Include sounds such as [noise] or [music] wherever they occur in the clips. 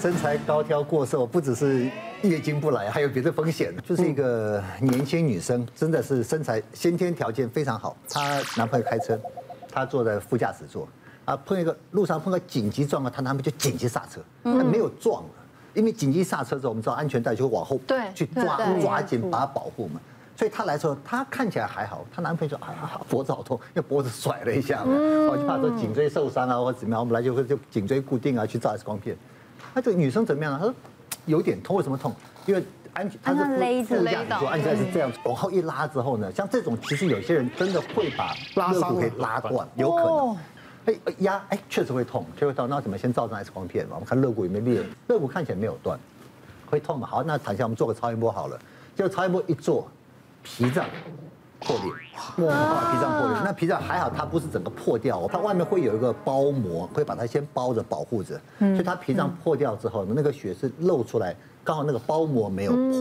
身材高挑过瘦，不只是月经不来，还有别的风险。就是一个年轻女生，真的是身材先天条件非常好。她男朋友开车，她坐在副驾驶座，啊，碰一个路上碰个紧急状况，她男朋友就紧急刹车，她没有撞了，因为紧急刹车之后，我们知道安全带就会往后对去抓抓紧把它保护嘛。所以她来说，她看起来还好，她男朋友说啊，脖子好痛，因为脖子甩了一下嘛，我就怕说颈椎受伤啊或者怎么样，我们来就会就颈椎固定啊，去照 X 光片。那这个女生怎么样呢？她说有点痛，为什么痛？因为安全，她是副驾驶座，安全带是这样，往后一拉之后呢，像这种其实有些人真的会把肋骨给拉断，有可能。哎压哎，确实会痛，确实会痛。那怎么先照张 X 光片嘛？我们看肋骨有没有裂，肋骨看起来没有断，会痛嘛？好，那躺下我们做个超音波好了。结果超音波一做，脾脏破裂，哇，脾脏破裂。那脾脏还好，它不是整个破掉，它外面会有一个包膜，会把它先包着保护着。所以它脾脏破掉之后，那个血是漏出来，刚好那个包膜没有破，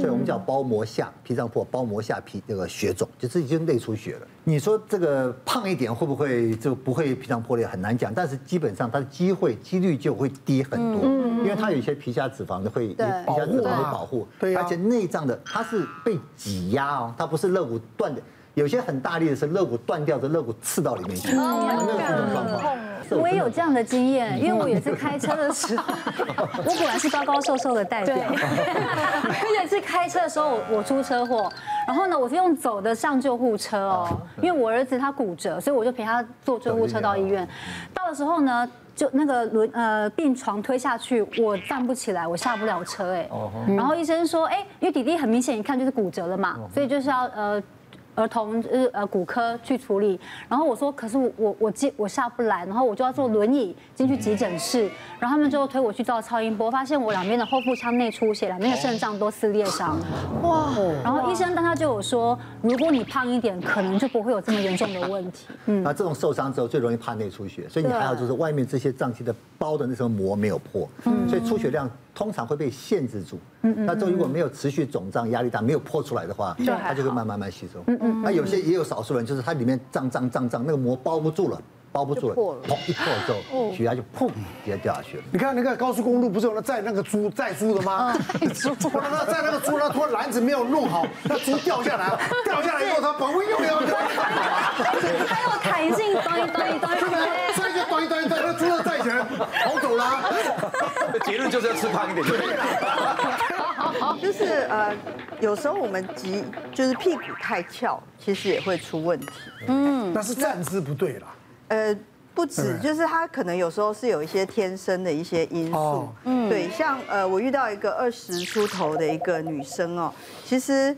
所以我们叫包膜下脾脏破，包膜下脾那个血肿，就是已经内出血了。你说这个胖一点会不会就不会脾脏破裂？很难讲，但是基本上它的机会几率就会低很多，因为它有一些皮下脂肪的会皮下脂肪会保护，而且内脏的它是被挤压哦，它不是肋骨断的，有些很大力的是肋骨断掉的，肋骨刺到里面去，那个是种状况。我也有这样的经验，因为我也是开车的时候，[laughs] 我果然是高高瘦瘦的代表。[laughs] 而且是开车的时候，我出车祸，然后呢，我是用走的上救护车哦，因为我儿子他骨折，所以我就陪他坐救护车到医院。到的时候呢，就那个轮呃病床推下去，我站不起来，我下不了车哎。然后医生说，哎，因为弟弟很明显一看就是骨折了嘛，所以就是要呃。儿童呃呃骨科去处理，然后我说，可是我我我接我下不来，然后我就要坐轮椅进去急诊室，然后他们就推我去照超音波，发现我两边的后腹腔内出血，两边的肾脏都撕裂伤，哇！然后医生当他就有说，如果你胖一点，可能就不会有这么严重的问题。嗯，那这种受伤之后最容易怕内出血，所以你还有就是外面这些脏器的包的那层膜没有破，所以出血量通常会被限制住。嗯嗯。那这如果没有持续肿胀、压力大、没有破出来的话，它就会慢慢慢吸收。嗯嗯。那有些也有少数人，就是它里面胀胀胀胀，那个膜包不住了，包不住了，破了，一破之后，血压就砰，直接掉下去了。你看那个高速公路不是有那载那个猪载猪的吗？[laughs] 载猪，那载那个猪，那拖篮子没有弄好，那猪掉下来，[laughs] 掉下来以后它保温又要掉。[laughs] 还有弹性，端一端一端。所以就端一端一端，那猪要载起来跑走啦。结论就是要吃胖一点。[laughs] 就是呃，有时候我们急，就是屁股太翘，其实也会出问题。嗯，那是站姿不对啦。呃，不止，就是他可能有时候是有一些天生的一些因素。嗯，对，像呃，我遇到一个二十出头的一个女生哦，其实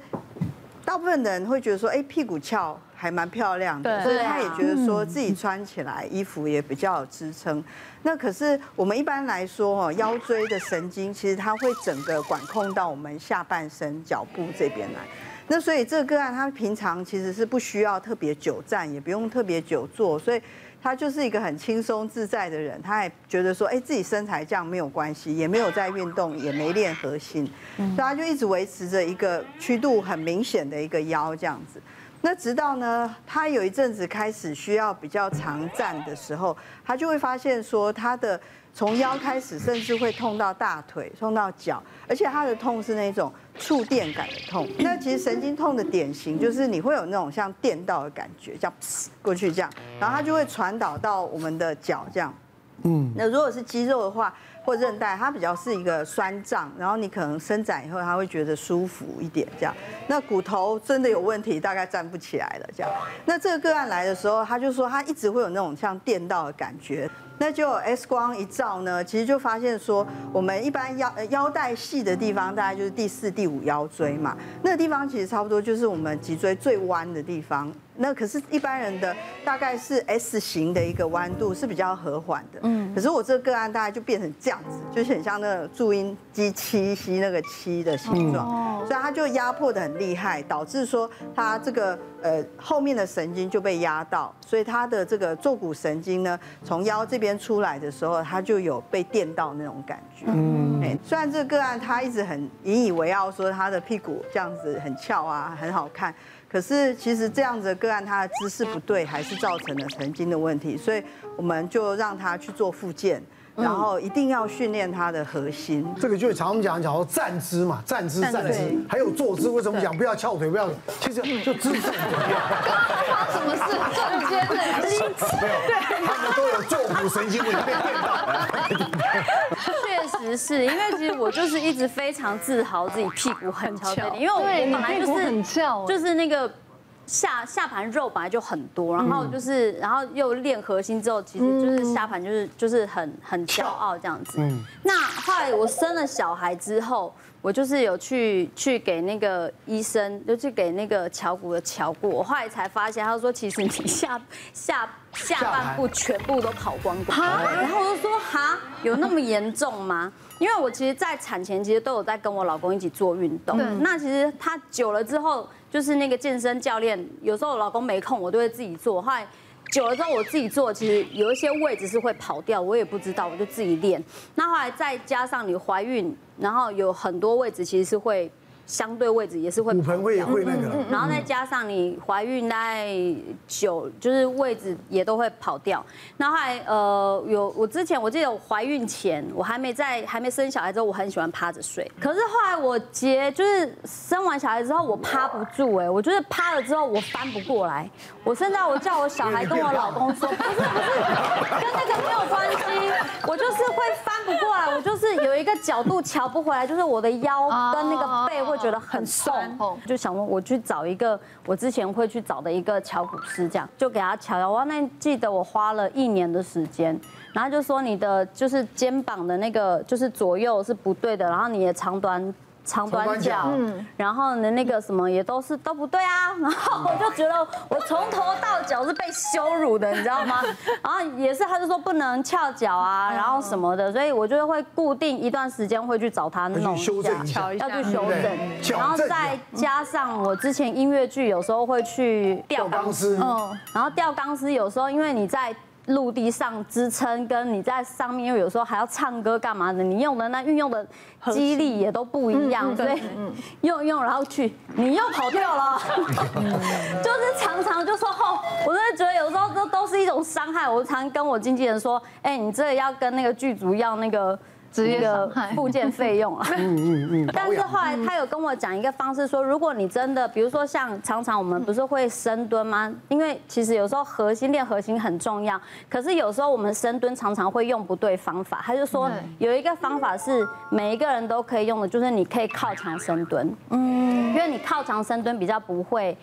大部分的人会觉得说，哎，屁股翘。还蛮漂亮的，所以他也觉得说自己穿起来衣服也比较有支撑。那可是我们一般来说哦，腰椎的神经其实它会整个管控到我们下半身脚部这边来。那所以这个个案他平常其实是不需要特别久站，也不用特别久坐，所以他就是一个很轻松自在的人。他也觉得说，哎，自己身材这样没有关系，也没有在运动，也没练核心，所以他就一直维持着一个曲度很明显的一个腰这样子。那直到呢，他有一阵子开始需要比较常站的时候，他就会发现说，他的从腰开始，甚至会痛到大腿，痛到脚，而且他的痛是那种触电感的痛。那其实神经痛的典型就是你会有那种像电到的感觉，这样过去这样，然后它就会传导到我们的脚这样。嗯，那如果是肌肉的话。或韧带，它比较是一个酸胀，然后你可能伸展以后，它会觉得舒服一点，这样。那骨头真的有问题，大概站不起来了，这样。那这个个案来的时候，他就说他一直会有那种像电到的感觉。那就 X 光一照呢，其实就发现说，我们一般腰腰带细的地方，大概就是第四、第五腰椎嘛。那个地方其实差不多就是我们脊椎最弯的地方。那可是，一般人的大概是 S 型的一个弯度是比较和缓的。嗯。可是我这个个案大概就变成这样子，就是很像那个注音机七夕那个七的形状。哦。所以它就压迫的很厉害，导致说它这个呃后面的神经就被压到，所以它的这个坐骨神经呢，从腰这边出来的时候，它就有被电到那种感觉。嗯。哎，虽然这个个案他一直很引以为傲，说他的屁股这样子很翘啊，很好看。可是其实这样子的个案，他的姿势不对，还是造成了神经的问题，所以我们就让他去做复健。然后一定要训练他的核心。这个就是常常讲讲说站姿嘛，站姿站姿，还有坐姿。为什么讲不要翘腿？不要，其实就姿势很重要。发什么事？中间的肌没有，对，他们都有坐骨神经，的被电到。确实是因为其实我就是一直非常自豪自己屁股很翘，因为我对本来就是很翘，就是那个。下下盘肉本来就很多，然后就是，然后又练核心之后，其实就是下盘就是就是很很骄傲这样子。嗯。那后来我生了小孩之后，我就是有去去给那个医生，就去给那个乔骨的乔过。我后来才发现，他说其实你下 [laughs] 下下半部全部都跑光光。然后我就说哈，有那么严重吗？因为我其实，在产前其实都有在跟我老公一起做运动。那其实他久了之后。就是那个健身教练，有时候我老公没空，我都会自己做。后来久了之后，我自己做，其实有一些位置是会跑掉，我也不知道，我就自己练。那后来再加上你怀孕，然后有很多位置其实是会。相对位置也是会骨盆会会那个，然后再加上你怀孕大概久，就是位置也都会跑掉。那后来呃有我之前我记得我怀孕前我还没在还没生小孩之后，我很喜欢趴着睡。可是后来我结就是生完小孩之后我趴不住哎，我就是趴了之后我翻不过来。我现在我叫我小孩跟我老公说，不是不是跟那个没有关系，我就是会来，我就是有一个角度瞧不回来，就是我的腰跟那个背会。觉得很酸，就想问我去找一个我之前会去找的一个乔骨师，这样就给他瞧瞧。我那记得我花了一年的时间，然后就说你的就是肩膀的那个就是左右是不对的，然后你的长短。长短脚，嗯，然后呢，那个什么也都是都不对啊，[laughs] 然后我就觉得我从头到脚是被羞辱的，你知道吗？[laughs] 然后也是，他就说不能翘脚啊，然后什么的，所以我就会固定一段时间会去找他弄一下，要去修正，然后再加上我之前音乐剧有时候会去吊钢丝，嗯，然后吊钢丝有时候因为你在。陆地上支撑，跟你在上面，因为有时候还要唱歌干嘛的，你用的那运用的肌力也都不一样，所以用用然后去，你又跑掉了，[laughs] 就是常常就说哦，我真的觉得有时候这都是一种伤害。我常跟我经纪人说，哎，你这个要跟那个剧组要那个。一个附件费用啊，嗯 [laughs] 嗯嗯。[laughs] 但是后来他有跟我讲一个方式，说如果你真的，比如说像常常我们不是会深蹲吗？因为其实有时候核心练核心很重要，可是有时候我们深蹲常常会用不对方法。他就说有一个方法是每一个人都可以用的，就是你可以靠墙深蹲，嗯，因为你靠墙深蹲比较不会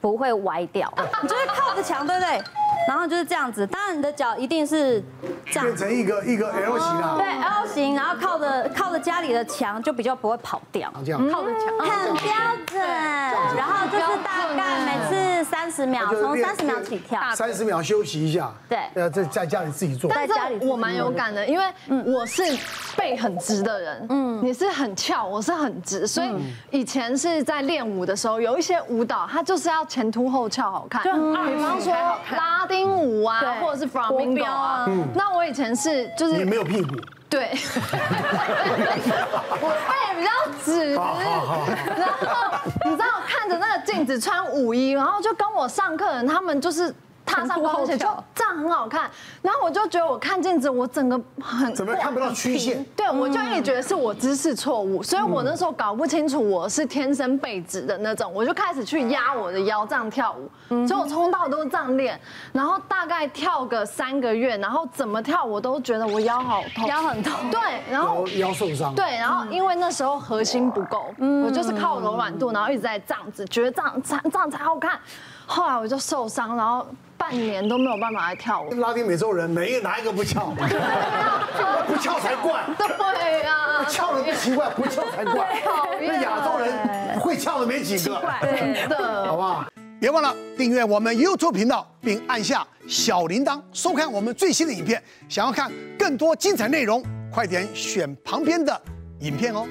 不会歪掉，[laughs] 你就是靠着墙，对不对？然后就是这样子，当然你的脚一定是这样，变成一个一个 L 型啊。对，L 型，然后靠着靠着家里的墙，就比较不会跑掉。这样，靠着墙，很标准。然后就是大概每次三十秒，从三十秒起跳，三十秒休息一下。对，呃，在在家里自己做。在家里我蛮有感的，因为我是背很直的人，嗯，你是很翘，我是很直，所以以前是在练舞的时候，有一些舞蹈它就是要前凸后翘好看，就比方说拉丁。舞啊，或者是 flamingo 啊，那我以前是就是你没有屁股，对，[laughs] 我背比较直，然后你知道看着那个镜子穿舞衣，然后就跟我上课人他们就是。踏上光前就这样很好看，然后我就觉得我看镜子，我整个很怎么看不到曲线？对，我就一直觉得是我姿势错误，所以我那时候搞不清楚我是天生背直的那种，我就开始去压我的腰这样跳舞，所以我从到都是这样练，然后大概跳个三个月，然后怎么跳我都觉得我腰好痛，腰很痛，对，然后腰受伤，对，然后因为那时候核心不够，我就是靠柔软度，然后一直在这样子，觉得这样这样这样才好看，后来我就受伤，然后。半年都没有办法来跳舞。拉丁美洲人没哪一个不翘？[laughs] 不翘才怪。对呀，翘了不奇怪，不翘才怪。[laughs] 那亚洲人会翘的没几个。真的，[laughs] 好不好？别忘了订阅我们 YouTube 频道，并按下小铃铛，收看我们最新的影片。想要看更多精彩内容，快点选旁边的影片哦。